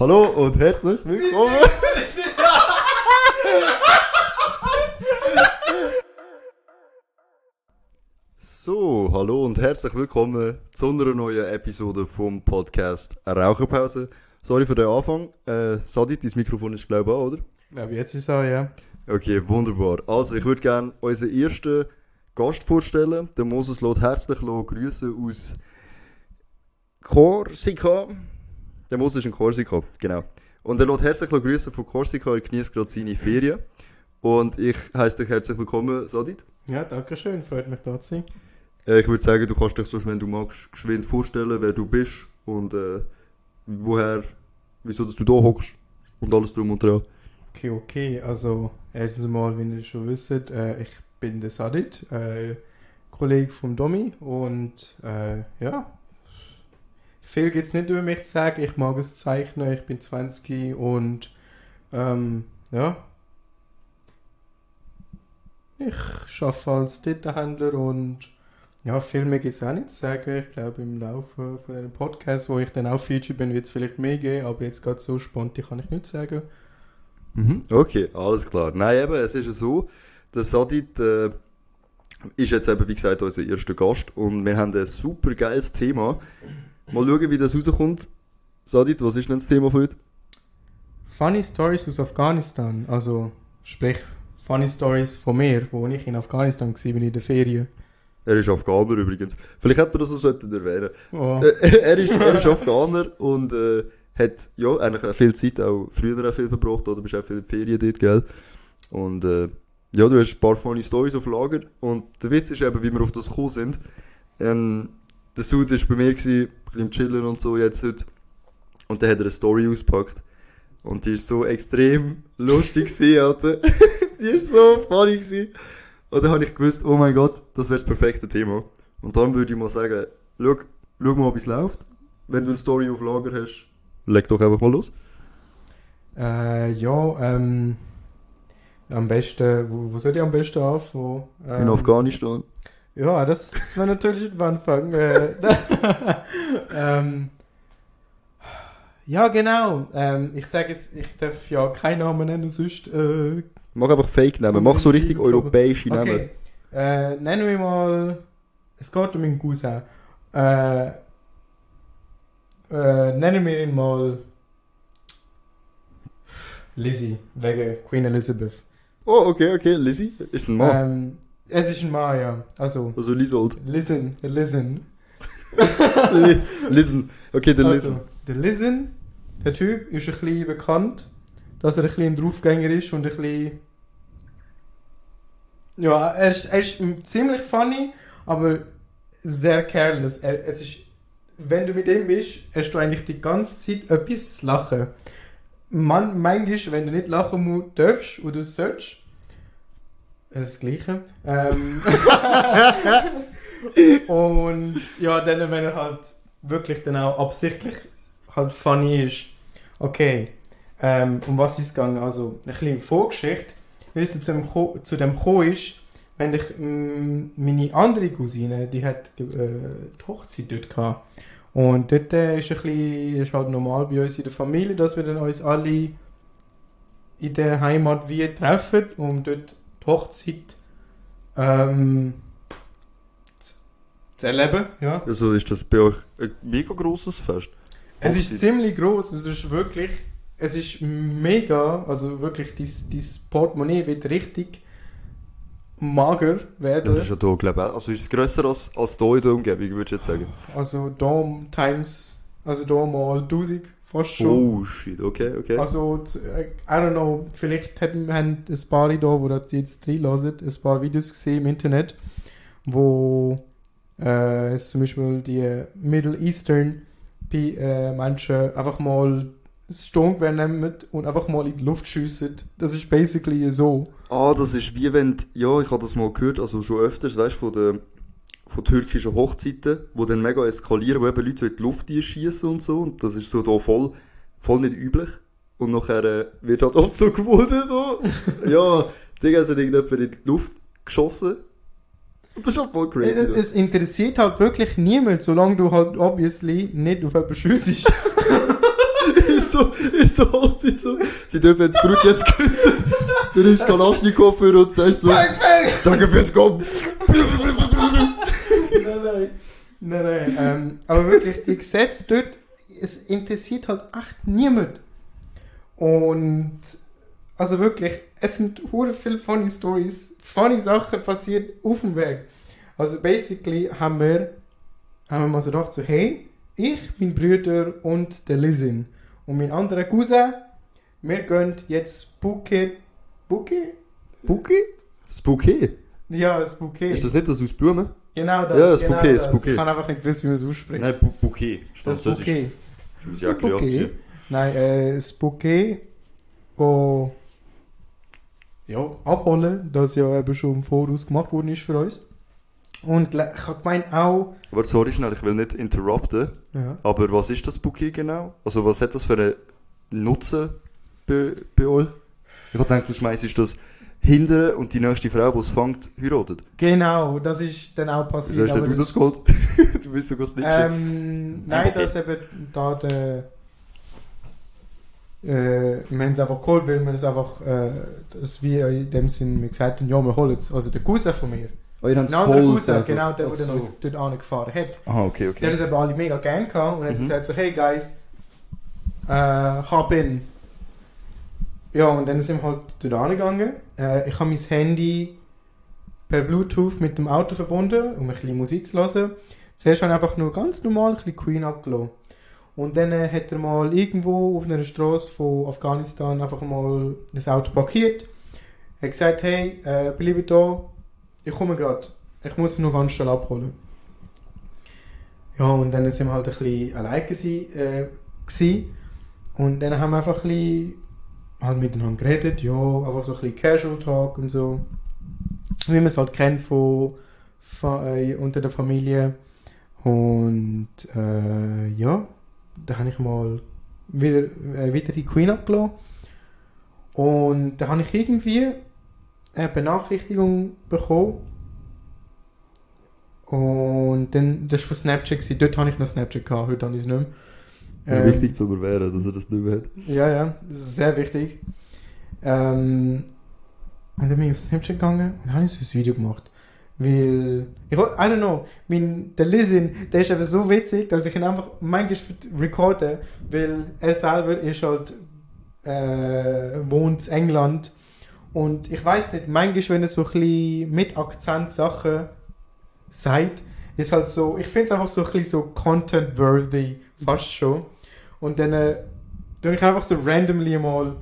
Hallo und herzlich willkommen. So, hallo und herzlich willkommen zu einer neuen Episode vom Podcast Raucherpause. Sorry für den Anfang. Äh, Sadit, dein Mikrofon ist glaube ich an, oder? Ich glaube, jetzt ist es auch, ja. Okay, wunderbar. Also, ich würde gerne unseren ersten Gast vorstellen. Der Moses lässt herzlich grüßen aus Korsika. Der Moses ist in Korsika, genau. Und er lässt herzlich grüßen von Korsika. Er genießt gerade seine Ferien. Und ich heiße dich herzlich willkommen, Sadit. Ja, danke schön. Freut mich, da zu sein. Äh, ich würde sagen, du kannst dich so, wenn du magst, geschwind vorstellen, wer du bist und äh, woher, wieso dass du da hockst und alles drum und dran. Okay, okay. Also, erstens mal, wie ihr schon wisst, äh, ich bin der Sadit, äh, Kollege vom Domi und äh, ja, viel gibt es nicht über mich zu sagen. Ich mag es zeichnen, ich bin 20 und ähm, ja, ich arbeite als Titelhändler und ja, viel mehr gibt es auch nicht zu sagen. Ich glaube, im Laufe von einem Podcast, wo ich dann auch Feature bin, wird es vielleicht mehr geben, aber jetzt gerade so spontan kann ich nicht sagen. Mhm. Okay, alles klar. Nein, eben, es ist ja so, der Sadit äh, ist jetzt eben, wie gesagt, unser erster Gast und wir haben ein super geiles Thema. Mal schauen, wie das rauskommt. Sadit, was ist denn das Thema für heute? Funny Stories aus Afghanistan, also sprich Funny Stories von mir, wo ich in Afghanistan war, in der Ferien. Er ist Afghaner übrigens. Vielleicht hätte man das sollten erwähnen. Oh. Äh, er, ist, er ist Afghaner und äh, hat ja eigentlich viel Zeit, auch früher auch viel verbracht, oder bist auch viel in Ferien dort, gell? Und äh, ja, du hast ein paar funny Stories auf Lager und der Witz ist eben, wie wir auf das gekommen sind. Ähm, der Sud war bei mir, gewesen, bisschen Chillen und so jetzt heute. Und dann hat er eine Story ausgepackt. Und die ist so extrem lustig gewesen, Alter. die ist so funny gewesen. Und dann habe ich gewusst, oh mein Gott, das wäre das perfekte Thema. Und dann würde ich mal sagen, schau, schau mal, wie es läuft. Wenn du eine Story auf Lager hast, leg doch einfach mal los. Äh, ja, ähm, am besten, wo, wo soll ich am besten anfangen? Ähm, In Afghanistan. Ja, das, das wäre natürlich am Anfang. Äh, ähm, ja, genau. Ähm, ich sage jetzt, ich darf ja keinen Namen nennen, sonst. Äh, Mach einfach Fake-Namen. Mach so richtig europäische Namen. okay. Äh, nennen wir mal. Es geht um meinen Cousin. Äh, äh, nennen wir ihn mal. Lizzie, wegen Queen Elizabeth. Oh, okay, okay. Lizzie ist ein Mann. Ähm, es ist ein Mann, ja. Also, Also Lisold. listen, listen. Li- Listen. Okay, der Listen. Also, der Listen, der Typ, ist ein bisschen bekannt, dass er ein bisschen ein Draufgänger ist und ein bisschen. Ja, er ist, er ist ziemlich funny, aber sehr careless. Er, es ist, wenn du mit ihm bist, hast du eigentlich die ganze Zeit etwas zu lachen. Man, manchmal, wenn du nicht lachen darfst oder sollst, es ist das Gleiche. Ähm, und ja, dann, wenn er halt wirklich dann auch absichtlich halt funny ist. Okay, ähm, um was ist es gegangen? Also, ein bisschen Vorgeschichte. Wie es zu dem, Ko- zu dem gekommen ist, wenn ich, mm, meine andere Cousine, die hat äh, die Hochzeit dort gehabt. Und dort äh, ist ein bisschen, ist halt normal bei uns in der Familie, dass wir dann uns alle in der Heimat wie treffen, um dort Hochzeit ähm, zu, erleben. Ja. Also ist das bei euch ein mega grosses Fest? Es ist Hochzeit. ziemlich groß, es ist wirklich, es ist mega, also wirklich, dieses Portemonnaie wird richtig mager Das werden. ist ja da, glaube ich, also ist es grösser als, als hier in der Umgebung, würde ich jetzt sagen. Also da times, also da mal 1000 fast schon. Oh, shit, okay, okay. Also, äh, I don't know, vielleicht hätten, haben ein paar da, wo das jetzt reinlassen, ein paar Videos gesehen im Internet, wo äh, es zum Beispiel die Middle Eastern äh, Menschen einfach mal Sturmgewehr nehmen und einfach mal in die Luft schiessen. Das ist basically so. Ah, das ist wie wenn, ja, ich habe das mal gehört, also schon öfters, weißt du, von den von türkischen Hochzeiten, wo dann mega eskalieren, wo eben Leute in die Luft schießen und so, und das ist so da voll, voll nicht üblich. Und nachher äh, wird halt auch so gewonnen, so. ja, Digga, sind irgendjemand in die Luft geschossen. Und das ist schon voll crazy. Es, es interessiert halt wirklich niemand, solange du halt obviously nicht auf jemanden schiessest. ist so, ist so holt sie so. Sie dürfen jetzt Brut jetzt küssen. Dann ist Kalaschnikow für und sagst so, danke fürs Kommen. Nein, nein. Nein. Ähm, aber wirklich, die Gesetze dort, es interessiert halt echt niemand. Und also wirklich, es sind hure viele funny Stories, funny Sachen passiert auf dem Weg. Also basically haben wir, haben wir mal so gedacht, so hey, ich, mein Bruder und der Lisin und mein anderer Cousin, wir gehen jetzt Bouquet? Bouquet? Das Bouquet? Ja, das Bouquet. Ist das nicht das aus Blumen? Genau das. Ja, das genau Bouquet, das Bouquet. Ich kann einfach nicht wissen, wie man es ausspricht. Nein, Bu- Bouquet. das. Bouquet. Ich muss ja. Bouquet. Nein, äh, das Bouquet go, ja, abholen, das ja eben schon im Voraus gemacht worden ist für uns. Und ich habe gemeint auch, Aber sorry schnell, ich will nicht interrupten. ja, Aber was ist das Bouquet genau? Also was hat das für einen Nutzen bei, bei euch? Ich habe gedacht, du schmeißt das hinter und die nächste Frau, die es fängt, heiratet. genau, das ist dann auch passiert. hast denn aber du das geholt? du bist sogar das nicht Ähm, nein, okay. das eben da der. Äh, wir haben es einfach geholt, weil wir es einfach, äh, das wie in dem Sinn, wir gesagt haben, ja, wir holen es. Also der Cousin von mir. Oh, ihr habt Ein anderer Cousin, genau, der, der so. uns dort angefahren hat. Ah, okay, Der hat okay. es eben alle mega gern gehabt und hat Mhm. gesagt so, hey guys, äh, hop in. Ja, und dann sind wir halt dort angegangen. Äh, ich habe mein Handy per Bluetooth mit dem Auto verbunden, um ein bisschen Musik zu hören. Zuerst habe ich einfach nur ganz normal ein bisschen Queen abgelassen. Und dann äh, hat er mal irgendwo auf einer Straße von Afghanistan einfach mal das Auto parkiert. Er hat gesagt, hey, äh, bleibe da, ich komme gerade. Ich muss es nur ganz schnell abholen. Ja, und dann sind wir halt ein bisschen allein äh. Und dann haben wir einfach ein bisschen halt miteinander geredet, ja, einfach so ein bisschen Casual Talk und so. Wie man es halt kennt von, von äh, unter der Familie. Und äh, ja, da habe ich mal wieder, äh, wieder die Queen abgelassen. Und da habe ich irgendwie eine Benachrichtigung bekommen. Und dann, das war von Snapchat, dort habe ich noch Snapchat gehabt, heute habe ich es nicht mehr. Das ist Ähm, wichtig zu überwehren, dass er das nicht mehr hat. ja, ja, das ist sehr wichtig. Ähm, und dann bin ich auf Snapchat gegangen und habe ich so ein Video gemacht. Weil, ich, I don't know, mein, der Lisin, der ist einfach so witzig, dass ich ihn einfach manchmal recorde, weil er selber ist halt, äh, wohnt in England. Und ich weiß nicht, manchmal, wenn er so ein bisschen mit Akzent Sachen sagt, ist halt so, ich finde es einfach so ein bisschen so content-worthy, fast schon. Und dann äh, tue ich einfach so randomly mal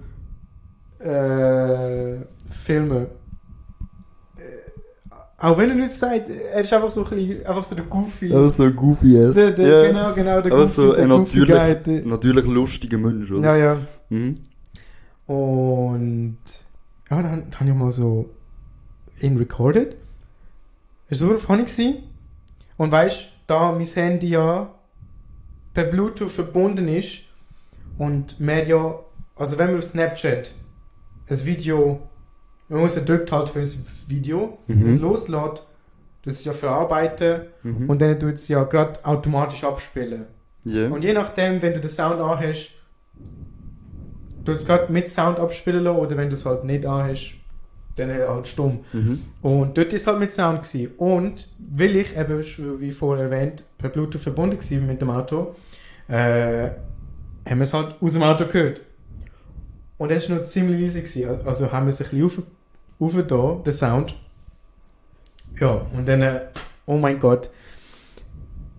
äh, filmen. Äh, auch wenn er nicht sagt, er ist einfach so ein bisschen, einfach so der Goofy. Aber so ein goofy ass. der, der, Ja. Genau, genau, der Aber so ein Goofy natürlich, Guy, natürlich lustiger Mensch, oder? Ja, ja. Mhm. Und ja, dann, dann habe ich mal so ihn recorded. Es war so funny gewesen. Und weißt da mein Handy ja per Bluetooth verbunden ist und mehr ja, also wenn man auf Snapchat ein Video, man muss ja drückt halt für das Video Mhm. loslässt, das ist ja verarbeiten Mhm. und dann tut es ja gerade automatisch abspielen. Ja. Und je nachdem, wenn du den Sound anhast, du es gerade mit Sound abspielen lassen, oder wenn du es halt nicht anhast, dann halt stumm. Mhm. Und dort ist es halt mit Sound gewesen. Und weil ich eben, wie vorher erwähnt, per Bluetooth verbunden war mit dem Auto, äh, haben wir es halt aus dem Auto gehört. Und es war noch ziemlich leise. Gewesen. Also haben wir es ein bisschen auf, auf da, den Sound. Ja, und dann, äh, oh mein Gott.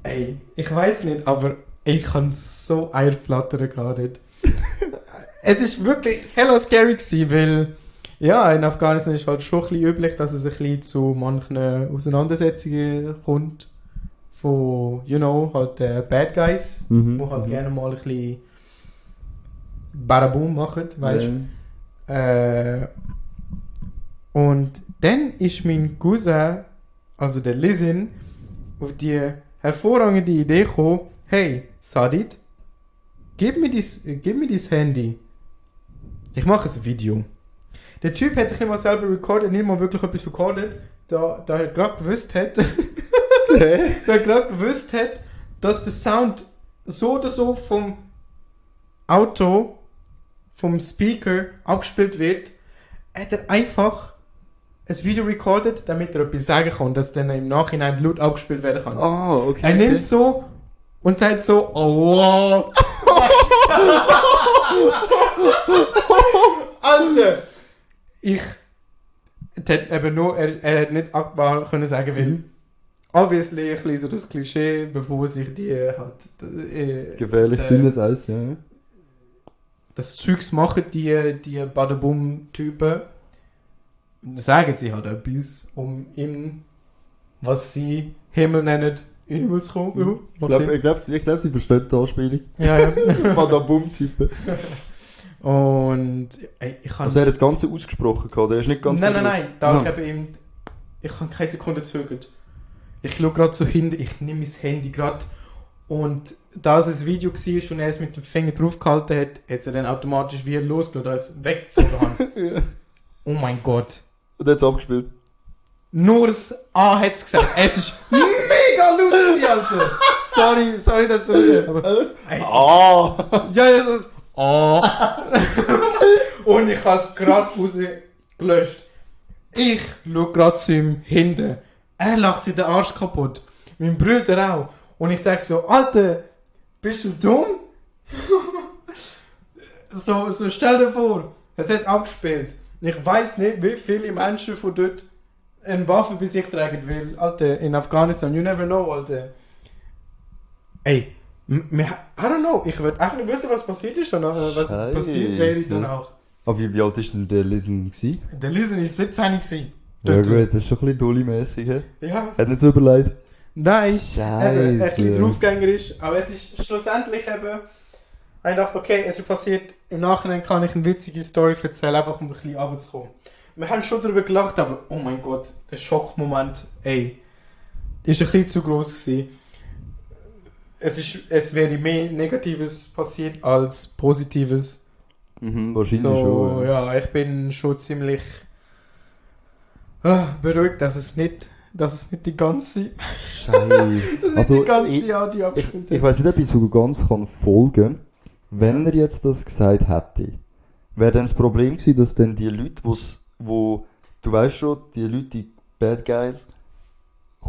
Ey, ich weiß nicht, aber ich kann so Eierflattern gerade. es ist wirklich hella scary gewesen, weil ja, in Afghanistan ist halt schon ein bisschen üblich, dass es ein bisschen zu manchen Auseinandersetzungen kommt von, you know, halt äh, Bad Guys, Mhm. die halt Mhm. gerne mal ein bisschen Baraboom machen, weißt du. Ja. Äh, und dann ist mein Cousin, also der Lisin, auf die hervorragende Idee gekommen, hey, Sadid, gib mir dies, gib mir dein Handy. Ich mache ein Video. Der Typ hat sich nicht mal selber recorded, nicht mal wirklich etwas recorded, da, da er gerade gewusst hat, da er gerade gewusst hat, dass der Sound so oder so vom Auto vom Speaker abgespielt wird, hat er einfach ein Video recorded, damit er etwas sagen kann, dass dann im Nachhinein laut abgespielt werden kann. Ah, okay. er nimmt okay. so und sagt so, oh wow. Alter! Ich. Hat eben nur, er, er hat nicht akbar können sagen, weil Mhm. obviously ein so das Klischee, bevor sich die halt äh, Gefährlich äh, dünnes Eis, ja. das Zeugs machen, die, die Badabum-Typen, sagen sie halt etwas, um ihm, was sie Himmel nennen, in den Himmel zu kommen. Ja, Ich glaube, glaub, glaub, sie versteht die Anspielung. ja, ja. Badabum-Typen. Und ey, ich kann. Also er hat das Ganze ausgesprochen, oder? Er ist nicht ganz nein, nein, nein, da Ah. ich eben ihm. Ich habe keine Sekunde gezögert. Ich schaue gerade so hinten, ich nehme mein Handy gerade. Und da es ein Video war und er es mit dem Finger draufgehalten hat, hat er dann automatisch wieder losgelassen, als weggezogen habe. ja. Oh mein Gott. Und er hat es abgespielt. Nur das A hat es gesagt. Es ist mega lustig, Alter. Sorry, sorry, dass so aber ey, Ah! Ja, ja, das Oh. Und ich habe es gerade rausgelöscht. Ich schaue gerade zu ihm hinten. Er lacht sich den Arsch kaputt. Mein Bruder auch. Und ich sage so, Alter, bist du dumm? so, so stell dir vor, es hat abgespielt. Ich weiß nicht, wie viele Menschen von dort eine Waffe bei sich tragen, weil, Alter, in Afghanistan, you never know, Alter. Ey, mir- I don't know, ich würde echt nicht wissen, was passiert ist danach, äh, was Scheiße. passiert wäre danach. Aber wie, wie alt ist denn der Listen gewesen? Der Lisen war 17 gewesen. Ja Dort. gut, das ist schon ein bisschen dolly-mässig, hä? Ja, Hat nicht so überlegt. nein. Eben, ein bisschen Scheiße. draufgängerisch, aber es ist schlussendlich eben, ich dachte, okay, es ist passiert, im Nachhinein kann ich eine witzige Story erzählen, einfach um ein bisschen runterzukommen. Wir haben schon darüber gelacht, aber oh mein Gott, der Schockmoment, ey, ist ein bisschen zu groß gewesen. Es, ist, es wäre mehr Negatives passiert als Positives. Mhm, wahrscheinlich so, schon. Ja. ja, ich bin schon ziemlich ah, beruhigt, dass es nicht, dass es nicht die ganze, Scheiße. Also, ganze ich- Audio Ich, ich weiß nicht, ob ich so ganz kann folgen Wenn er jetzt das gesagt hätte, wäre dann das Problem gewesen, dass dann die Leute, wo's, wo, du weißt schon, die Leute, die Bad Guys,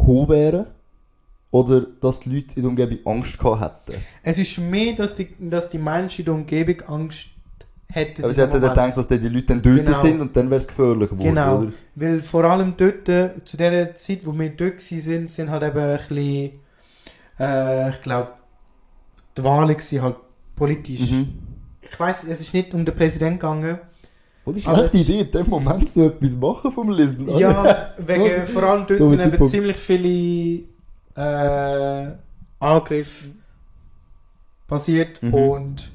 cool wären? Oder dass die Leute in der Umgebung Angst gehabt hätten? Es ist mehr, dass die, dass die Menschen in der Umgebung Angst hätten. Aber sie hätten dann gedacht, dass die Leute dann dort Genau. sind und dann wäre es gefährlich geworden, Genau. oder? Weil vor allem dort, äh, zu der Zeit, wo wir dort waren, sind, sind halt eben ein bisschen, äh, ich glaube, die Wahlen waren halt politisch. Mhm. Ich weiß, es ist nicht um den Präsidenten gegangen. Und ist Aber schlechte Idee, in dem Moment so etwas machen vom Lesen. Ja, wegen, vor allem dort sind eben ziemlich viele äh, Angriffe passiert Mhm. und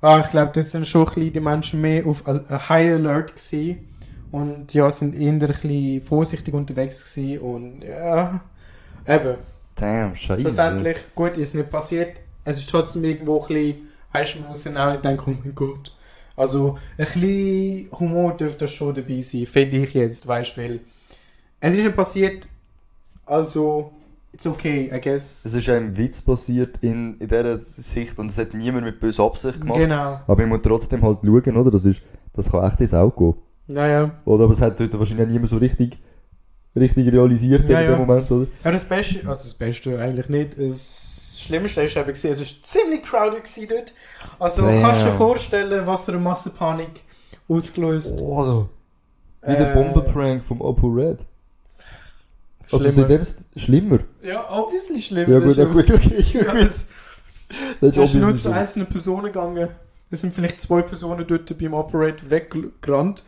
ah, ich glaube, dort sind schon ein bisschen die Menschen mehr auf High Alert gewesen und ja, sind eher ein bisschen vorsichtig unterwegs gewesen und ja, eben, Damn, scheiße. schlussendlich, gut, ist nicht passiert, es ist trotzdem irgendwo ein bisschen, weißt du, man muss dann auch nicht denken, oh mein Gott, also ein bisschen Humor dürfte schon dabei sein, finde ich jetzt, weißt du, weil es ist ja passiert, also, it's okay, I guess. Es ist ein Witz passiert in, in dieser Sicht und es hat niemand mit böser Absicht gemacht. Genau, Aber ich muss trotzdem halt schauen, oder? Das, ist, das kann echt ins Auge gehen. naja. Oder? Aber es hat heute wahrscheinlich niemand so richtig, richtig realisiert Ja, in dem Moment, oder? Ja, das Beste, also das Beste eigentlich nicht, das Schlimmste ist eben es war ziemlich crowded dort. Also Damn. kannst du dir vorstellen, was für eine Massenpanik ausgelöst. Oh, wie der Äh, Bombenprank vom Apo Red. Also Schlimmer. seitdem ist es schlimmer. Ja, obviously schlimmer. Ja gut, ja Das gut, okay. Ja, es- Das ist ist nur zu schlimm. einzelnen Personen gegangen. Es sind vielleicht zwei Personen dort beim Operate weggerannt.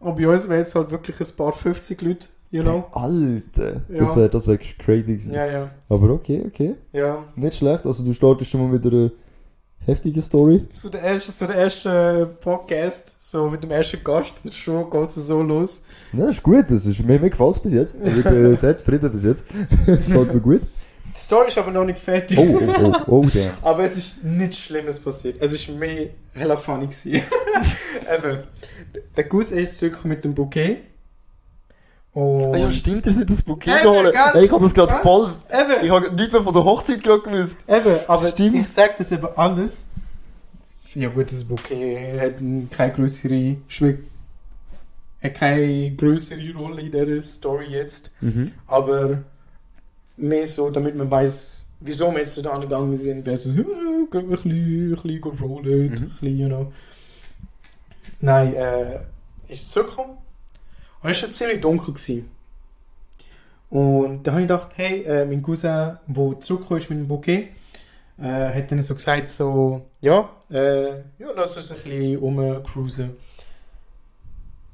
Aber bei uns wären jetzt halt wirklich ein paar 50 Leute, you know? Alter, Ja. das wäre das wär crazy gewesen. Ja, ja, Aber okay, okay. ja. Nicht schlecht. Also du startest schon mal mit einer heftigen Story. Zu der ersten, zu der ersten Podcast, so mit dem ersten Gast, schon geht es so los. Ja, ist gut. Das ist, mir, mir gefällt es bis jetzt. Also ich bin sehr zufrieden bis jetzt. Gefällt mir gut. Die Story ist aber noch nicht fertig. Oh, oh, oh, oh, damn. Aber es ist nichts Schlimmes passiert. Es ist mehr hella funny gewesen. Eben. Der Gus ist zurück mit dem Bouquet. Und Ah ja, stimmt, das nicht das Bouquet geholt. Hey, ich habe das gerade voll... eben, Ich habe nicht mehr von der Hochzeit gerade gewusst. eben, aber Stimmt. ich sag das eben alles Ja gut, das Bouquet hat keine größere Schwick hat keine größere Rolle in dieser Story jetzt. Mhm. Aber mehr so, damit man weiß, wieso wir jetzt da angegangen sind. Wäre so, gehen wir ein bisschen, ein bisschen go rollen, Mhm. ein bisschen, you know. Nein, äh, ist zurückgekommen. Und es war ziemlich dunkel. Gewesen. Und da habe ich gedacht, hey, äh, mein Cousin, der zurückgekommen ist mit dem Bouquet, äh, hat dann so gesagt, so, ja, äh, ja, lass uns ein bisschen rumcruisen.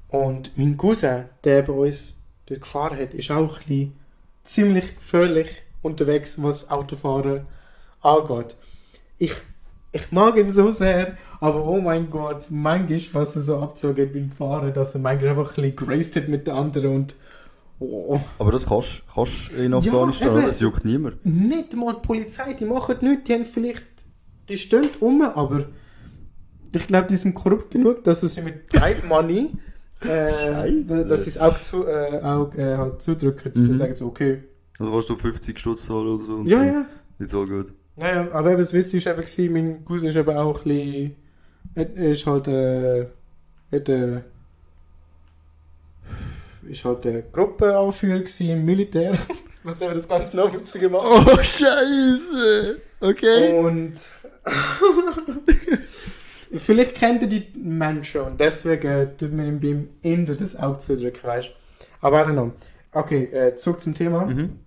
Und mein Cousin, der bei uns dort gefahren hat, ist auch ein bisschen ziemlich gefährlich unterwegs, was Autofahren angeht. Ich, ich mag ihn so sehr, aber oh mein Gott, manchmal, was er so abgezogen hat beim Fahren, dass er manchmal einfach ein bisschen geraced hat mit den anderen und oh, Aber das kannst du in Ja, Afghanistan, eben. oder? Das juckt niemand. nicht mal die Polizei, die machen nichts, die haben vielleicht, die stehen um, aber ich glaube, die sind korrupt genug, dass sie mit Bribe Money, äh, Scheisse. dass sie es auch, zu, äh, auch äh, halt zudrücken, dass sie Mhm. sagen so, okay, Also kannst du 50 Stutz zahlen oder so. ja, ja. Ist all gut. Naja, aber das Witz war eben, gewesen, mein Cousin ist eben auch ein bisschen, er ist halt, äh, hat, äh, ist halt der Gruppenanführer gewesen im Militär, was eben das Ganze noch witziger macht. Oh, Scheiße! Okay. Und vielleicht kennt ihr die Menschen und deswegen tut man ihm beim Inder das Auge zudrücken, weißt du? Aber I don't know. Okay, äh, zurück zum Thema. Mhm.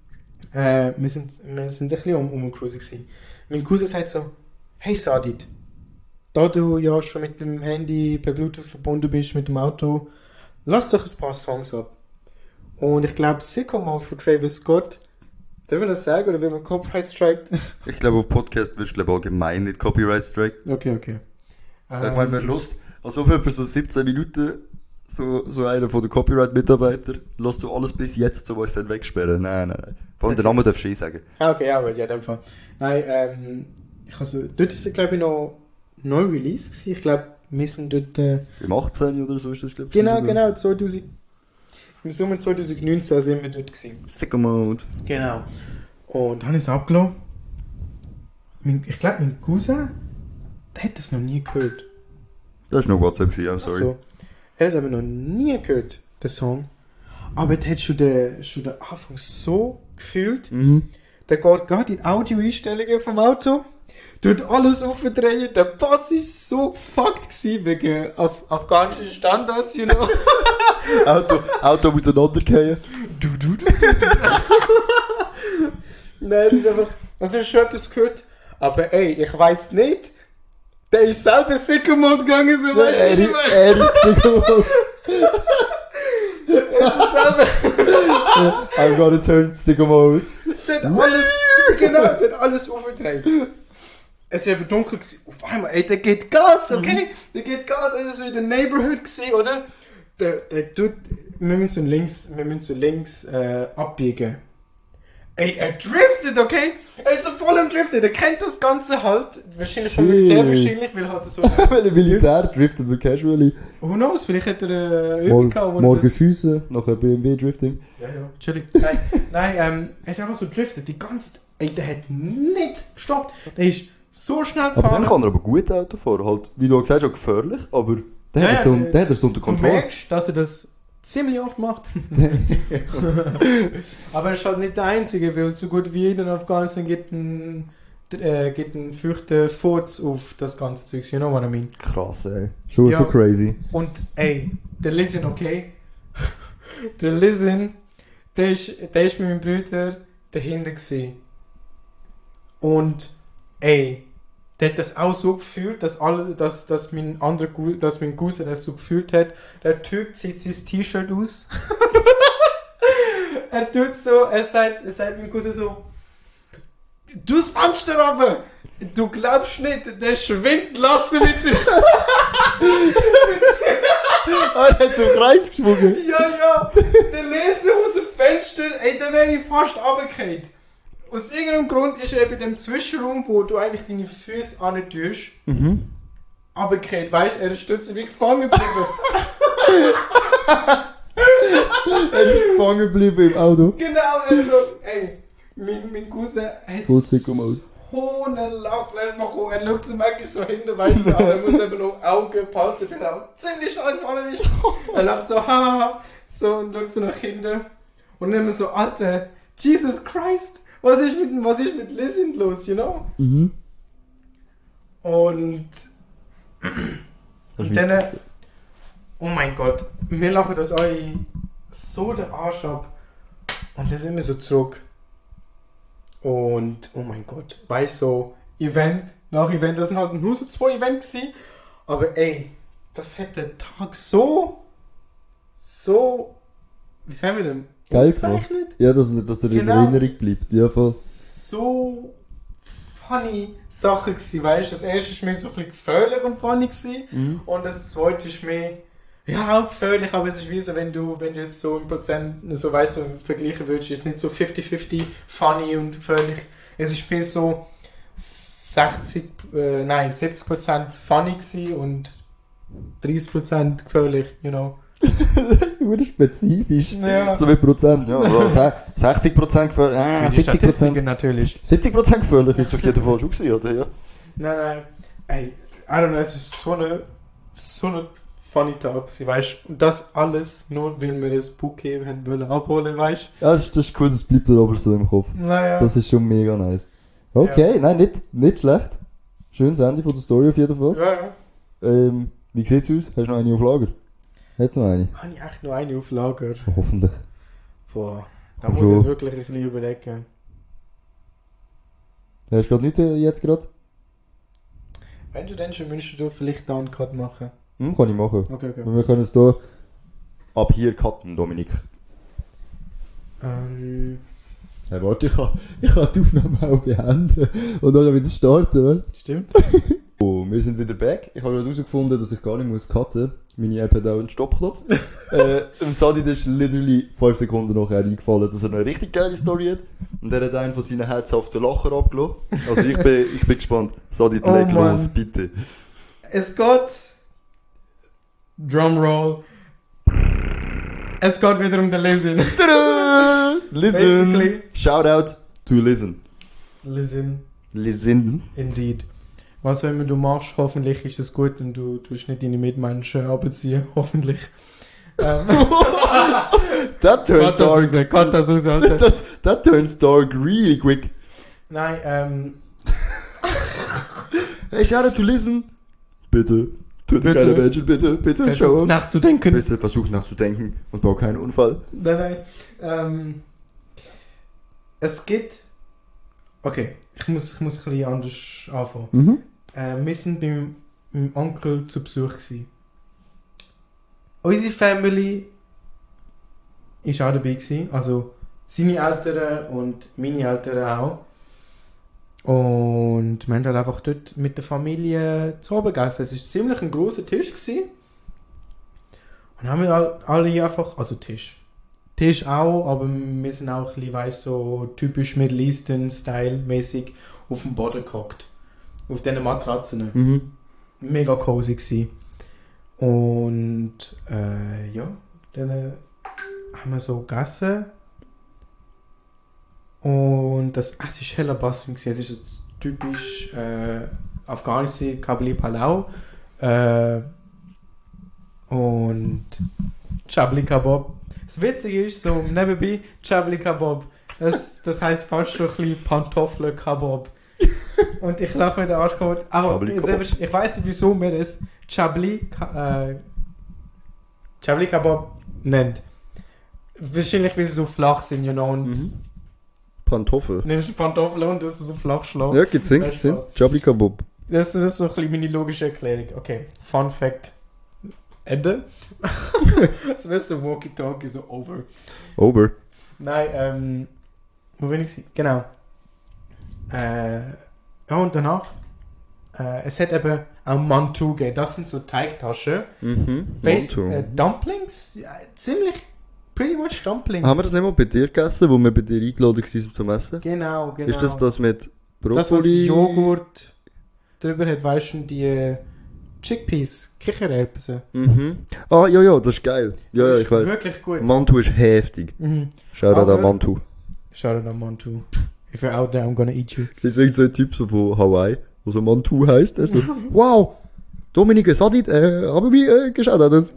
Äh, wir, sind, wir sind ein bisschen um, um gewesen. Mein Cousin sagt so, hey Sadid, da du ja schon mit dem Handy per Bluetooth verbunden bist mit dem Auto, lass doch ein paar Songs ab. Und ich glaube, Sicko Mode von Travis Scott, darf man das sagen oder will man Copyright Strike? Ich glaube, auf Podcast wirst du glaube allgemein nicht Copyright Strike. okay, okay. ich meine, wer Lust, als ob jemand so 17 Minuten, so, so einer von den Copyright-Mitarbeitern, lässt du alles bis jetzt, so was dann wegsperren. Nein, nein, nein. Vor allem den Namen darfst du eh sagen. Ah, okay, ja, gut, ja, in dem Fall. Nein, ähm, ich also, dort ist es, glaube ich, noch neu Release gewesen. Ich glaube, wir sind dort, äh, Im 18 oder so ist das, glaube ich. genau, sogar. genau, 2000, im Sommer 2019 sind wir dort gewesen. Sicko Mode. Genau. Und dann habe ich es abgelassen. Ich glaube, mein Cousin, der hat das noch nie gehört. Das war noch WhatsApp, gewesen, I'm sorry. Also, er hat es aber noch nie gehört, den Song. Aber der hat schon den, schon den Anfang so gefühlt. Mhm. Der geht gerade in die Audioeinstellungen vom Auto, tut alles aufdrehen. Der Bass ist so fucked gewesen wegen af afghanischen Standards, you know. Auto, Auto auseinandergehen. du, du, du. Nein, das ist einfach. Also, ich habe schon etwas gehört. Aber ey, ich weiß nicht. Der ist Sicko Mode gegangen, so weißt Er, du, ist- meine? er ist Sicko Mode. Er. I'm gonna turn Sicko Mode. Der hat alles, genau, der hat alles aufgedreht. Es war aber dunkel. Gewesen. Auf einmal, ey, der geht Gas, okay? Der geht Gas. Es ist so in der Neighborhood gesehen, oder? Der, der tut. Wir müssen so links, wir müssen so links äh, abbiegen. Ey, er driftet, okay? Er ist so voll am Driften. Der kennt das Ganze halt. Wahrscheinlich vom. Militär, wahrscheinlich, weil er halt so. Weil er Militär driftet wir casually. Who knows? Vielleicht hat er äh, Übung gehabt, er morgen das- schiessen, nachher BMW Drifting. Ja, ja, chillig. Nein, nein ähm, er ist einfach so driftet. Die ganze Ey, der hat nicht gestoppt. Der ist so schnell Aber gefahren. dann kann er aber gut Auto fahren. Halt, wie du gesagt hast, auch gefährlich, aber der Ja, hat, ja, er so, der- der hat er so unter Du Kontrolle. merkst, dass er das ziemlich oft macht. Aber er ist halt nicht der Einzige, weil so gut wie jeder in Afghanistan geht ein, äh, geht ein fürchte Furz auf das ganze Zeug. You know what I mean? Krass, ey. Schon, Ja. schon crazy. Und ey, der Listen, okay? der Listen, der ist, der ist mit meinem Bruder dahinter gesehen. Und ey, der hat das auch so gefühlt, dass alle, dass, dass mein anderer dass mein Cousin das so gefühlt hat. Der Typ zieht sein T-Shirt aus. er tut so, er sagt, er sagt meinem Cousin so, du spannst da runter! Du glaubst nicht, der schwindet lassen mit seinem Ah, er hat so einen Kreis geschwungen. Ja, ja, der lehnt sich aus dem Fenster, ey, der wäre ich fast runtergefallen. Aus irgendeinem Grund ist er bei dem Zwischenraum, wo du eigentlich deine Füße an tust, Mhm. runtergefallen, weißt du, er ist stütze wie gefangen geblieben. Er ist gefangen geblieben im Auto. genau, also, ey, mein, mein Cousin hat Mode. Hohnen Lachfleisch machen. Er schaut so manchmal so hinten, weißt du, aber er muss eben noch Augen er auch ziemlich stark gefallen ist. Er lacht so, haha, so und schaut so nach hinten. Und dann immer so, Alter, Jesus Christ, was ist mit, was ist mit Lizzie los, you know? Mhm. Und Und dann. Oh mein Gott, wir lachen das euch so den Arsch ab. Und dann sind wir so zurück. Und oh mein Gott, du, so Event nach Event, das sind halt nur so zwei Events gewesen. Aber ey, das hat den Tag so, so, wie sagen wir denn? Geil Auszeichnet? Ja, dass, dass er in Genau. Erinnerung bleibt. Ja, voll. so funny Sachen gewesen, weißt du? Das erste war mir so ein bisschen gefährlich und funny gewesen. Mhm. Und das zweite ist mehr, ja, auch gefährlich, aber es ist wie so, wenn du, wenn du jetzt so im Prozent, so weißt du, vergleichen würdest, ist es nicht so 50-50 funny und gefährlich. Es ist mehr so 60, äh, nein, 70% funny gewesen und 30% gefährlich, you know. Das ist nur spezifisch. Ja. So wie Prozent. Ja, aber se- 60 Prozent gefährlich. Ah, Für die 70 Prozent. Natürlich. 70 Prozent gefährlich ist auf jeden Fall schon gewesen, oder? Ja. Nein, nein. Ey, I don't know, es ist so eine, so eine funny Tag, sie weißt Und das alles nur, weil wir das Bouquet haben wollen abholen, weißt Ja, das, das ist cool, das bleibt dir aber so im Kopf. Naja. Das ist schon mega nice. Okay, nein, nicht, nicht schlecht. Schönes Ende von der Story auf jeden Fall. ja, ja. Ähm, wie sieht's aus? Hast du noch eine auf Lager? Du noch eine? Habe ich echt noch eine auf Lager? Hoffentlich. Boah, da Komm muss ich schon. jetzt wirklich ein bisschen überlegen. Hast du gerade nicht äh, jetzt gerade? Wenn du denn schon wünschst, du vielleicht da einen Cut machen. Hm, kann ich machen. Okay, okay. Wir können es hier ab hier cutten, Dominik. Ähm, Hey, warte, ich kann, ich kann die Aufnahme auch beenden und dann wieder starten, oder? stimmt. Wir sind wieder back. Ich habe herausgefunden, dass ich gar nicht muss cutten Meine App hat auch einen Stoppknopf. äh, dem Sadi das ist literally 5 Sekunden nachher eingefallen, dass er eine richtig geile Story hat. Und er hat einen von seinen herzhaften Lacher abgelassen. Also ich bin, ich bin gespannt. Sadi, Oh leg los, bitte. Es geht. Drumroll. Es geht wieder um den Listen. Listen! Basically. Shout out to Listen. Listen. Listen. Indeed. Was auch immer du machst, hoffentlich ist es gut und du tust nicht deine Mitmenschen abziehen. Hoffentlich. Ähm, das dark. raus, das raus, Alter. That turns dark really quick. Nein, ähm, Hey, out to Listen. Bitte. Töte Bitte. keine Menschen, bitte. Bitte, versuch schau up. nachzudenken. Bitte versuch nachzudenken und bau keinen Unfall. Nein, nein. Ähm, es gibt. Okay, ich muss, ich muss ein bisschen anders anfangen. Mhm. Äh, wir sind beim meinem Onkel zu Besuch. Gewesen. Unsere Family ist auch dabei. Gewesen. Also seine Eltern und meine Eltern auch. Und wir haben halt einfach dort mit der Familie zu Abend gegessen. Es war ziemlich ein großer Tisch. Gewesen. Und haben wir all- alle einfach, also Tisch. Tisch auch, aber wir sind auch ein bisschen, weißt, so typisch Middle Eastern Style mäßig auf dem Boden gehockt. Auf diesen Matratzen. Mhm. Mega cozy gsi. Und äh, ja, dann haben wir so gegessen. Und das Essen war heller Bassen. Es ist so typisch äh, Afghanistan, Kabli Palau. Äh, und Chabli Kebab. Das Witzige ist, so nebenbei Chabli Kebab. Das, das heisst fast schon ein bisschen Pantoffeln Kebab. Und ich lache mir den Arsch kaputt. Aber selbst- ich weiß nicht, wieso man es Chabli, äh, Chabli Kebab nennt. Wahrscheinlich, weil sie so flach sind, you know, und Mhm. Pantoffel. nimmst Pantoffeln und du so flach schlagen. Ja, Nein, gibt's Sinn. Spaß. Chabli Kabob. Das, ist so ein bisschen meine logische Erklärung. Okay, Fun Fact. Ende. das wäre so Walkie-Talkie, so over. Over. Nein, ähm, wo bin ich? Genau. Äh, ja, und danach, äh, es hat eben auch Mantou gegeben. Das sind so Teigtaschen. Mhm. Base, Mantou. äh, Dumplings? Ja, ziemlich, pretty much Dumplings. Haben wir das nicht mal bei dir gegessen, wo wir bei dir eingeladen waren zum Essen? Genau, genau. Ist das das mit Brokkoli? Das, was Joghurt drüber hat, weißt du, die Chickpeas, Kichererbsen. Mhm. Ah, ja, ja, das ist geil. Ja, ja, ich weiß. Wirklich gut. Mantou ist heftig. Mhm. Shoutout an Mantou. Shoutout an Mantou. If you're out there, I'm gonna eat you. Ist irgend so ein Typ so von Hawaii, der so Mantu heisst. Also, wow! Dominik, es hat nicht, äh, haben wir äh, geschaut.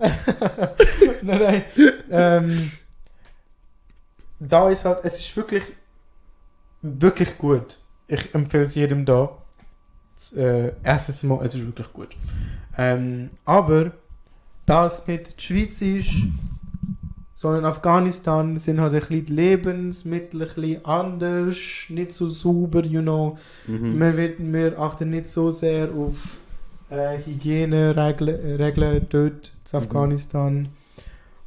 Nein, nein. ähm, da ist halt, es ist wirklich, wirklich gut. Ich empfehle es jedem da. Äh, erstens mal, es ist wirklich gut. Ähm, aber, da es nicht die Schweiz ist, sondern Afghanistan, sind halt ein bisschen die Lebensmittel ein bisschen anders, nicht so sauber, you know. Mhm. Wir, wird, wir achten nicht so sehr auf äh, Hygieneregeln Regeln dort in Afghanistan.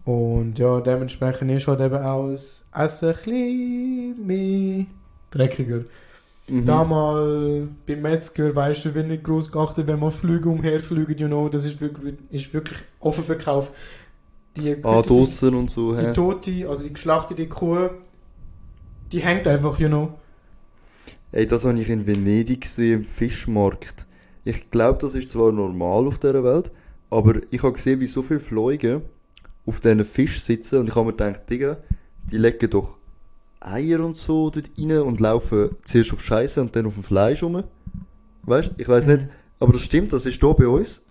Und ja, dementsprechend ist halt eben auch das Essen ein bisschen mehr dreckiger. Mhm. Da mal beim Metzger, weißt du, wird nicht groß geachtet, wenn man Flüge umherfliegen, you know, das ist wirklich, ist wirklich offen Verkauf. Die, Ah, die, und so, die hä? tote, also die geschlachtete Kuh, die hängt einfach, you know. Ey, das habe ich in Venedig gesehen, im Fischmarkt. Ich glaube, das ist zwar normal auf dieser Welt, aber ich habe gesehen, wie so viele Fliegen auf diesen Fisch sitzen und ich habe mir gedacht, Digga, die legen doch Eier und so dort rein und laufen zuerst auf Scheiße und dann auf dem Fleisch rum. Weißt du? Ich weiß nicht, aber das stimmt, das ist hier bei uns.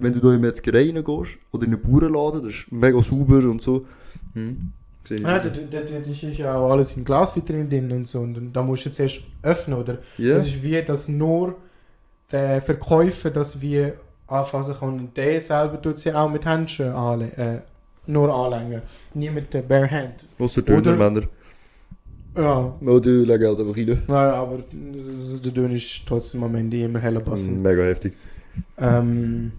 Wenn du da in Metzgerei reingehst oder in einen Bauernladen, das ist mega sauber und so. Hm. Ja, da, da, da ist ja auch alles in Glasvitrinen drin und so. Und da musst du jetzt erst öffnen, oder? Ja. Das ist wie, dass nur der Verkäufer, dass wir anfassen kann. Und der selber tut sie auch mit Händchen anle äh, nur anlängen. Nie mit der Bare Hand. Oder- Dönermänner. Ja, Ja, die legen halt einfach rein. ja aber das ist, der Döner ist trotzdem am Ende immer heller passen. Mega heftig. Ähm,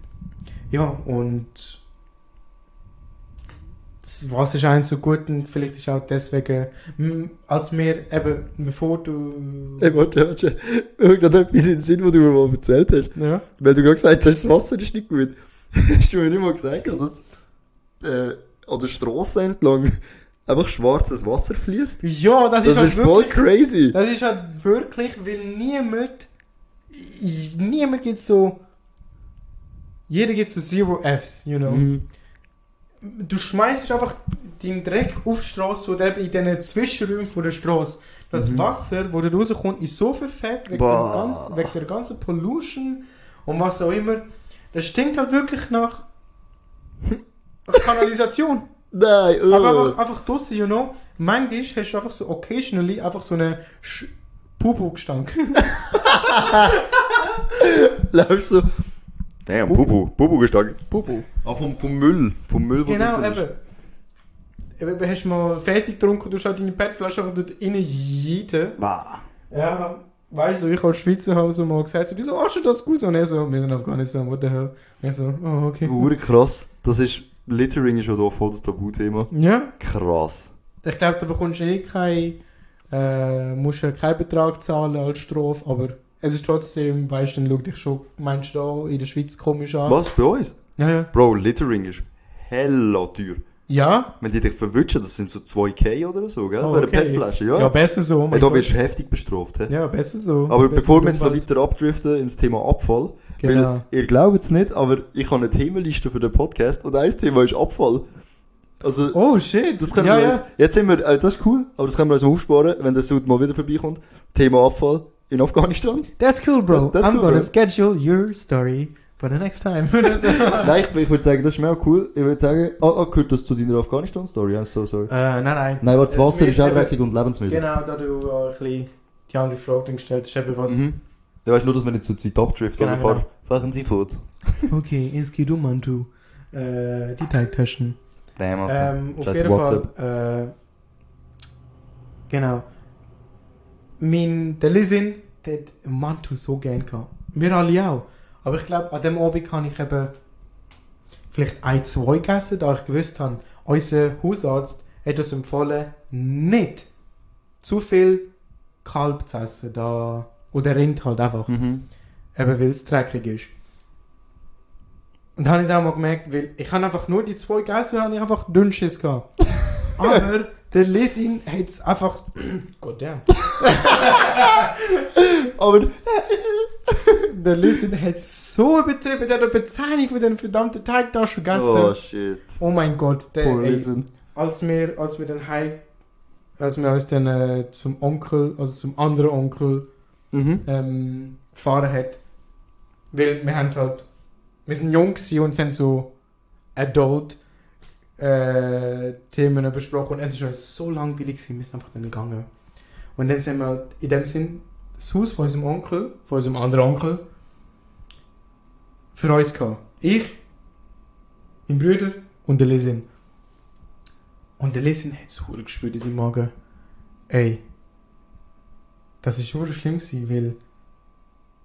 ja, und das Wasser ist eigentlich so gut und vielleicht ist auch deswegen, als wir eben, bevor du... Ey, warte, warte. Irgendetwas etwas in den Sinn, was du mir mal erzählt hast. Ja? Weil du gerade gesagt hast, das Wasser ist nicht gut. Hast du mir nicht mal gesagt, dass äh, an der Straße entlang einfach schwarzes Wasser fließt? Ja, das, Das ist halt ist voll wirklich... crazy. Das ist halt wirklich, weil niemand... Niemand gibt so... Jeder gibt so Zero Fs, you know. Mhm. Du schmeißt einfach deinen Dreck auf die Straße oder eben in diesen Zwischenräumen von der Straße. Das Mhm. Wasser, das da rauskommt, ist so verfärbt wegen, ganzen, wegen der ganzen Pollution und was auch immer. Das stinkt halt wirklich nach, Kanalisation. Nein, oh. Aber einfach, einfach draussen, you know. Manchmal hast du einfach so occasionally einfach so einen Pupu-Gestank. Läufst du. Damn, Bubu. Bubu gestank. Pupu. Ah, vom, vom Müll. Vom Müll, wo Genau, drin ist. eben. Eben, hast du mal fertig getrunken, du hast halt deine PET-Flasche einfach dort reinjeeten. Bah. Ja, weißt du, ich als Schweizer habe so mal gesagt, so, wieso hast du das gut? Und er so, wir sind in Afghanistan, what the hell? Und ich so, oh, okay. Hure krass. Das ist. Littering ist ja da voll das Tabuthema. Ja, Krass. ich glaube, da bekommst du eh kein, äh, musst du keinen Betrag zahlen als Strafe, aber es ist trotzdem, weißt du, dann schau dich schon, meinst du da in der Schweiz komisch an. Was? Bei uns? Ja, ja. Bro, Littering ist hella teuer. Ja, Wenn die dich verwutschen, das sind so 2k oder so, gell? Oh, Für eine okay. PET-Flasche, ja. ja. besser so. Hey, da wirst du heftig bestraft. He? Ja, besser so. Aber Besser bevor wir jetzt noch weiter abdriften ins Thema Abfall, Genau. weil ihr glaubt es nicht, aber ich habe eine Themenliste für den Podcast und ein Thema ist Abfall. Also, Oh, shit. das können ja, wir ja. jetzt sind wir, äh, das ist cool, aber das können wir uns mal aufsparen, wenn der Sud mal wieder vorbeikommt. Thema Abfall in Afghanistan. That's cool, bro. That- that's I'm cool, gonna bro. schedule your story for the next time. Nein, ich, ich würde sagen, das ist mega cool. Ich würde sagen, ah, ah, gehört das zu deiner Afghanistan-Story? I'm so sorry. Äh, nein, nein. Nein, aber das Äh, Wasser ist auch dreckig und Lebensmittel. Genau, da du auch ein bisschen die andere Frage gestellt hast, eben was... Mhm. Du weißt nur, dass wir nicht zu zweit abdriften, Genau, fahr, genau. fahren Sie fort. Okay, Inski Dumantu. Äh, die Teigtaschen. Damn, Alter. Ähm, auf jeden WhatsApp. Fall, äh, genau. Mein, der Lisin, der hat Mantu so gern gehabt. Wir alle auch. Aber ich glaube, an dem Abend habe ich eben vielleicht ein, zwei gegessen, da ich gewusst habe, unser Hausarzt hat uns empfohlen, nicht zu viel Kalb zu essen. Da, oder Rind halt einfach. Mhm. Eben weil es dreckig ist. Und dann habe ich es auch mal gemerkt, weil ich habe einfach nur die zwei gegessen, habe ich einfach Dünnschiss gehabt. Aber der Lesin hat es einfach... Gott damn. Aber, Der Lesin hat es so übertrieben, der hat etwa 10 von den verdammten Teigtaschen gegessen. oh Oh, shit. mein Gott, der, Poor ey, als wir, als wir dann heim als wir uns dann äh, zum Onkel, also zum anderen Onkel Mhm. ähm, gefahren hat. Weil wir haben halt, wir sind jung gewesen und sind so adult äh, Themen besprochen und es ist uns so langweilig wir sind einfach dann gegangen. Und dann sind wir in dem Sinn das Haus von unserem Onkel, von unserem anderen Onkel, für uns gehabt. Ich, mein Bruder und der Lesin. Und der Lesin hat so gespürt in seinem Magen. Ey, das ist schon schlimm weil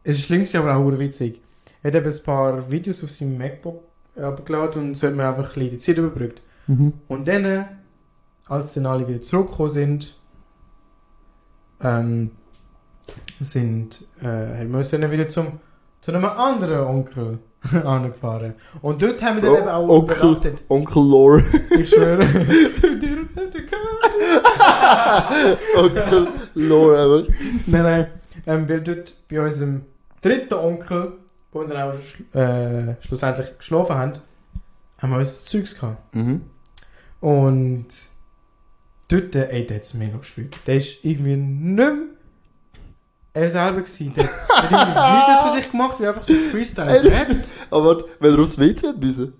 es ist schlimm aber auch witzig. Er hat eben ein paar Videos auf seinem MacBook abgeladen und so hat man einfach ein bisschen die Zeit überbrückt. Mhm. Und dann, äh, als dann alle wieder zurückgekommen sind, ähm, sind, äh, haben wir uns dann wieder zum, zu einem anderen Onkel angefahren. Und dort haben wir dann Oh, eben auch Onkel. übernachtet. Onkel Lore. Ich schwöre. Onkel Lore, einfach. Nein, nein. Ähm, weil dort bei unserem dritten Onkel, wo wir dann auch äh, schlussendlich geschlafen haben, haben wir unser Zeugs gehabt. Mhm. Und dort, äh, ey, der hat es mega gespürt. Der ist irgendwie nicht mehr er selber gewesen. Der, der hat irgendwie Videos für sich gemacht, wie einfach so Freestyle rappt. Aber wenn er aufs WC hat müssen.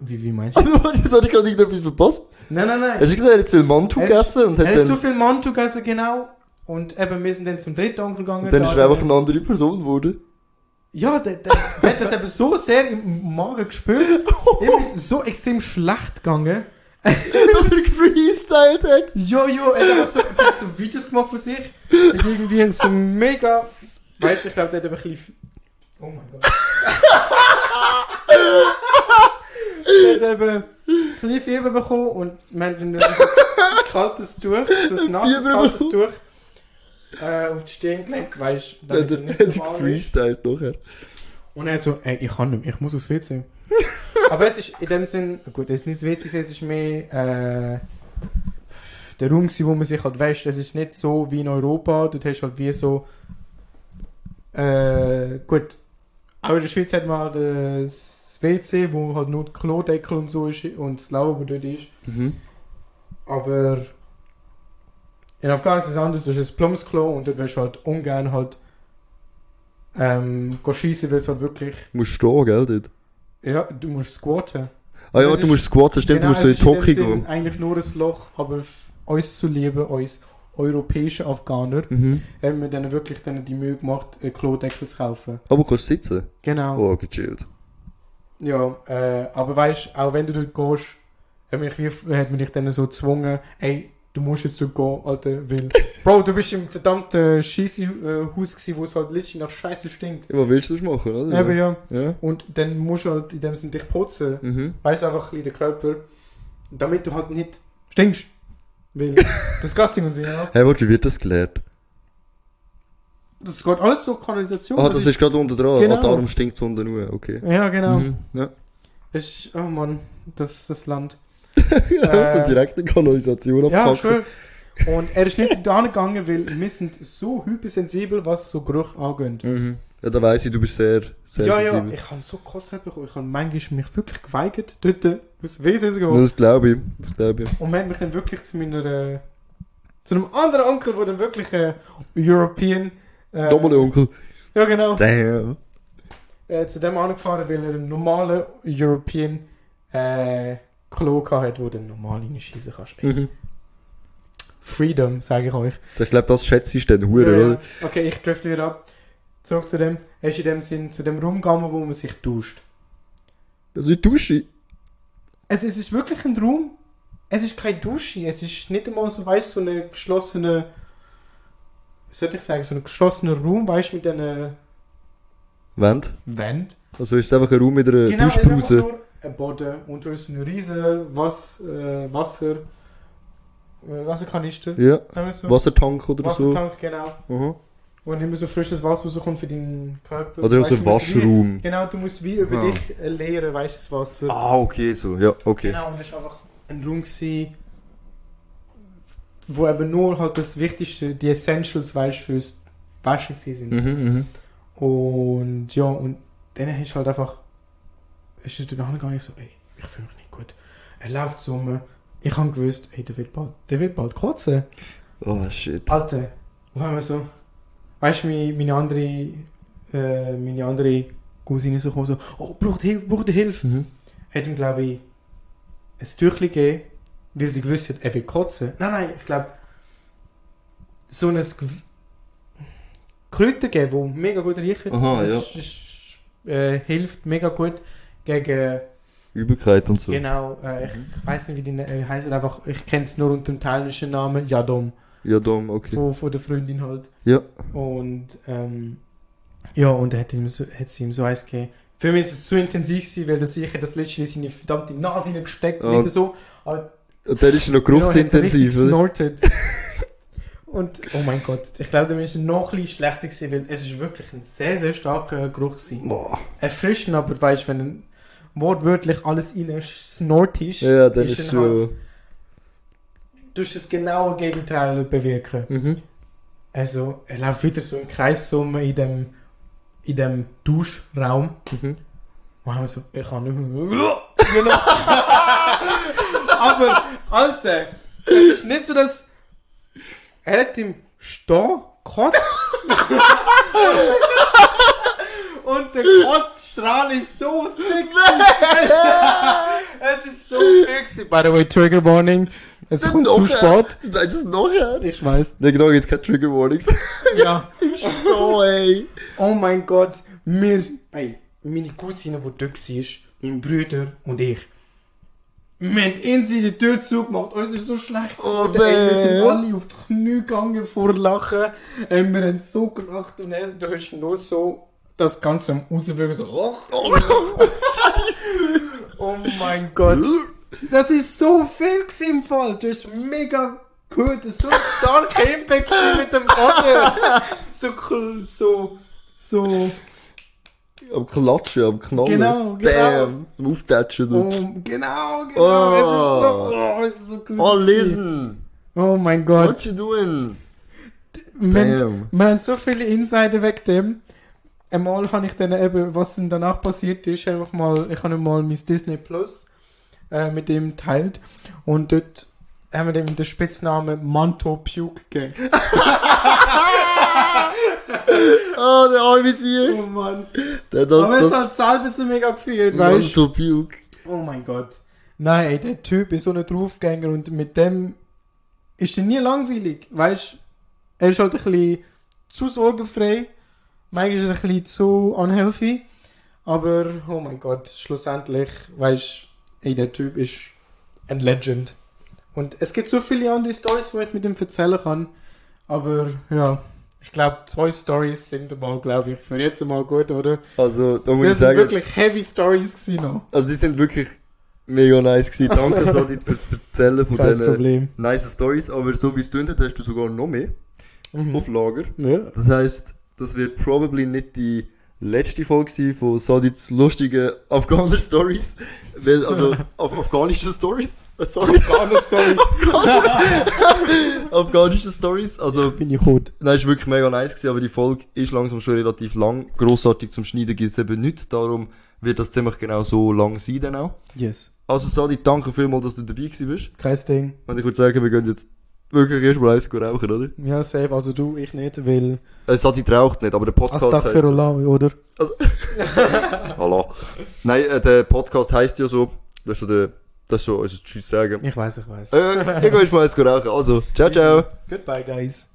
Wie, wie meinst du? Also, warte, habe ich gerade irgendetwas verpasst. Nein, nein, nein. Hast du gesagt, er hat zu viel Mantu gegessen und hat Er hat so viel Mantu gegessen, genau. Und eben, wir sind dann zum dritten Onkel gegangen. und dann da ist er einfach eine andere Person geworden. Ja, der, der, der hat das eben so sehr im Magen gespürt. Ihm ist so extrem schlecht gegangen. Dass er gefreestylt hat. Jo, jo, er hat einfach so, er hat so Videos gemacht von sich. Und irgendwie so mega. Weißt du, ich glaube, der hat eben ein bisschen. Oh mein Gott. er hat eben ein bisschen Fieber bekommen und wir haben dann ein kaltes Tuch, so ein nasses kaltes? Tuch äh, auf die Stirn gelegt, weißt du. Dann hat er gefreestylt nachher. Und er so, ey, ich kann nicht mehr, ich muss aufs WC. Aber es ist in dem Sinn, gut, es ist nicht das WC, es ist mehr äh, der Raum, wo man sich halt wäscht. Es ist nicht so wie in Europa, dort hast du halt wie so, äh, gut, auch in der Schweiz hat man halt das WC, wo halt nur die Klodeckel und so ist und das Lavabo dort ist. Mhm. Aber in Afghanistan ist es anders, du hast ein Plumpsklo und dort wirst du halt ungern halt ähm, schiessen, weil es halt wirklich Du musst stehen, gell, dort. Ja, du musst squatten. Ah ja, Das du ist- musst squatten, stimmt, Genau, du musst so in die Hocke gehen. eigentlich nur ein Loch, aber uns zu lieben, uns europäische Afghaner, Mhm. haben wir dann wirklich dann die Mühe gemacht, einen Klodeckel zu kaufen. Aber kannst du sitzen? Genau. Oh, gechillt. Ja, äh, aber weißt du, auch wenn du dort gehst, hat mich, wie, hat mich dann so gezwungen, ey, du musst jetzt dort gehen, Alter, weil, Bro, du bist im verdammten äh, Haus gewesen, wo es halt letztlich nach Scheiße stinkt. Ja, was willst du das machen, oder? Eben, ja. Ja. Und dann musst du halt in dem Sinne dich putzen. Mhm. Weißt du, einfach ein bisschen den Körper, damit du halt nicht stinkst. Weil, disgusting und so, ja. Hey, wie wird das gelehrt? Das geht alles durch Kanalisation. Ah, das ist gerade unten dran. Genau. Ah, darum stinkt es unten nur, okay. Ja, genau. Mhm. Ja. Das ist, oh Mann, das ist das Land. ja, so Äh, direkt in Kanalisation Ja, abkacken. schön. Und er ist nicht da gegangen, weil wir sind so hypersensibel, was so Geruch angeht. Mhm. Ja, da weiss ich, du bist sehr, sehr Ja, ja, sensibel. ich habe so Kotzen bekommen. Ich habe manchmal mich wirklich geweigert, dort aus zu Ja, gehen. das glaube ich. Das glaube ich. Und man hat mich dann wirklich zu meiner, äh, zu einem anderen Onkel, der dann wirklich äh, European, äh, Nochmal Onkel. ja genau, Damn. äh, zu dem angefahren, weil er einen normalen European äh, Klo hat, wo du normal reinschießen kannst. Mhm. Freedom, sage ich euch. Ich glaube, das schätzt ich dann Hure, Ja, ja. oder? Okay, ich drifte wieder ab. Zurück zu dem. Er ist in dem Sinn zu dem Raum gegangen, wo man sich duscht. Also die Dusche. Also es ist wirklich ein Raum. Es ist keine Dusche. Es ist nicht einmal so, weißt du, so eine geschlossene. Wie soll ich sagen? So ein geschlossener Raum, weißt du, mit diesen Wand. Wänden. Also ist es einfach ein Raum mit einer Genau, ist Duschpause. Boden und da ist ein riesen Was, äh, Wasser. Äh, Wasserkanister. Ja. So. Wassertank oder Wassertank, genau. so. Aha. Wo nicht mehr so frisches Wasser rauskommt für deinen Körper. Oder so ein musst wie- Waschraum. Genau, du musst wie über Ah. dich äh, leeren, das Wasser. Ah, okay, so. Ja, okay. Genau, und es war einfach ein Raum, gewesen, wo eben nur halt das Wichtigste, die Essentials, weißt fürs Waschen gewesen sind. Mhm, mhm. Und ja, und dann hast du halt einfach, ist es danach gar nicht so, ey, ich fühle mich nicht gut. Er läuft so um, ich habe gewusst, ey, der wird bald, der wird bald kotzen. Oh shit. Alter, auf einmal so, weißt du, meine, meine andere, äh, meine andere Cousine so gekommen, so, oh, braucht Hilfe, braucht Hilfe. Mhm. Hat ihm, glaube ich, ein Tüchlein gegeben, weil sie gewusst hat, er will kotzen. Nein, nein, ich glaube, so ein Kräuter geben, das mega gut riecht. Aha, das ja. ist- ist, äh, hilft mega gut gegen, Übelkeit und so. genau, äh, ich, ich weiß nicht, wie die äh, heißen, einfach, ich kenne es nur unter dem thailändischen Namen, Yadom, Ja, Dom, okay. von, von der Freundin halt. Ja. Und, ähm, ja, und er hat, ihm so, hat sie ihm so eins gegeben. Für mich ist es zu intensiv gewesen, weil er sicher das letzte in seine verdammte Nase hineingesteckt Ja. wieder so. Aber Und der ist noch Genau, hat er geruchsintensiv, richtig oder? Und, oh mein Gott, ich glaube, der ist noch ein bisschen schlechter gewesen, weil es ist wirklich ein sehr, sehr starker Geruch gewesen. Boah. Erfrischend, aber weißt du, wenn wortwörtlich alles rein snortest, Ja, der ist ist dann halt, tust das genaue Gegenteil bewirken. Mhm. Also, er läuft wieder so im Kreis rum in dem, in dem Duschraum. Mhm. Und so, ich kann nicht mehr. Aber, Alter, es ist nicht so, dass er hat im Stehen gekotzt. Und der Kotzstrahl ist so dick. es ist so dick. gewesen. By the way, Trigger Warning. Es kommt zu spät. Du sagst es nachher. Ich weiß. Ne, genau, jetzt keine Trigger Warnings. Ja. oh, ey. Oh mein Gott, wir, ey, meine Cousine, die dort war, mein Bruder und ich, wir haben in die Tür zugemacht, uns ist so schlecht. Oh, geworden, ey, wir sind alle auf die Knie gegangen vor Lachen. Ey, wir haben so gelacht und er, du hast nur so das Ganze am rauswirken, so, oh, Oh, Scheiße. oh mein Gott. Das ist so viel im Fall. Du hast mega gehört, so starker Impact mit dem Boden. So, so, so, Am Klatschen, am Knallen. Genau, genau. Bam. Am Auftatschen. Oh, genau, genau. Es ist so, oh, es ist so cool. Oh, gewesen. listen. Oh mein Gott. What you doing? Damn. wir haben so viele Insider weg dem. Einmal habe ich dann eben, was dann danach passiert ist, einfach mal, ich habe mal mein Disney Plus äh, mit ihm teilt und dort haben wir dem den Spitznamen Manto Puke gegeben. Oh, der arme Sieg. Oh Mann. Der das, Aber jetzt das, hat selber so mega gefühlt, weißt du? Manto Puke. Oh mein Gott. Nein, ey, der Typ ist so ein Draufgänger und mit dem ist er nie langweilig. Weißt er ist halt ein bisschen zu sorgenfrei. Manchmal ist er ein bisschen zu unhealthy. Aber, oh mein Gott, schlussendlich, weißt ey, der Typ ist ein Legend. Und es gibt so viele andere Stories, die ich mit ihm erzählen kann. Aber, ja, ich glaube, zwei Stories sind mal, glaube ich, für jetzt mal gut, oder? Also, da muss Das ich sind sagen, wirklich heavy Stories gewesen noch. also die sind wirklich mega nice gewesen. Danke, Sadit, fürs Erzählen von Kein diesen Problem. nice Stories. Aber so wie es tönt, hast du sogar noch mehr Mhm. auf Lager. Ja. Das heisst, das wird probably nicht die letzte Folge von Sadits lustigen Afghaner Stories. Weil, also, af afghanische Stories? Äh, sorry. Afghaner Stories. afghanische Stories. Also, Bin ich gut. nein, ist wirklich mega nice gewesen, aber die Folge ist langsam schon relativ lang. Grossartig zum Schneiden gibt es eben nicht. Darum wird das ziemlich genau so lang sein dann auch. Yes. Also, Sadit, danke vielmals, dass du dabei gewesen bist. Kein Ding. Und ich würde sagen, wir gehen jetzt wirklich erstmal eins rauchen, oder? Ja, safe. Also du, ich nicht, weil... Äh, Sadit raucht nicht, aber der Podcast heisst so. Astaghfirullah, oder? Hallo. Nein, äh, der Podcast heisst ja so. Das ist so der, das ist so, also Tschüss sagen. Ich weiß, ich weiß. Äh, ich gehe jetzt mal eins rauchen. Also, ciao, ciao. Goodbye, guys.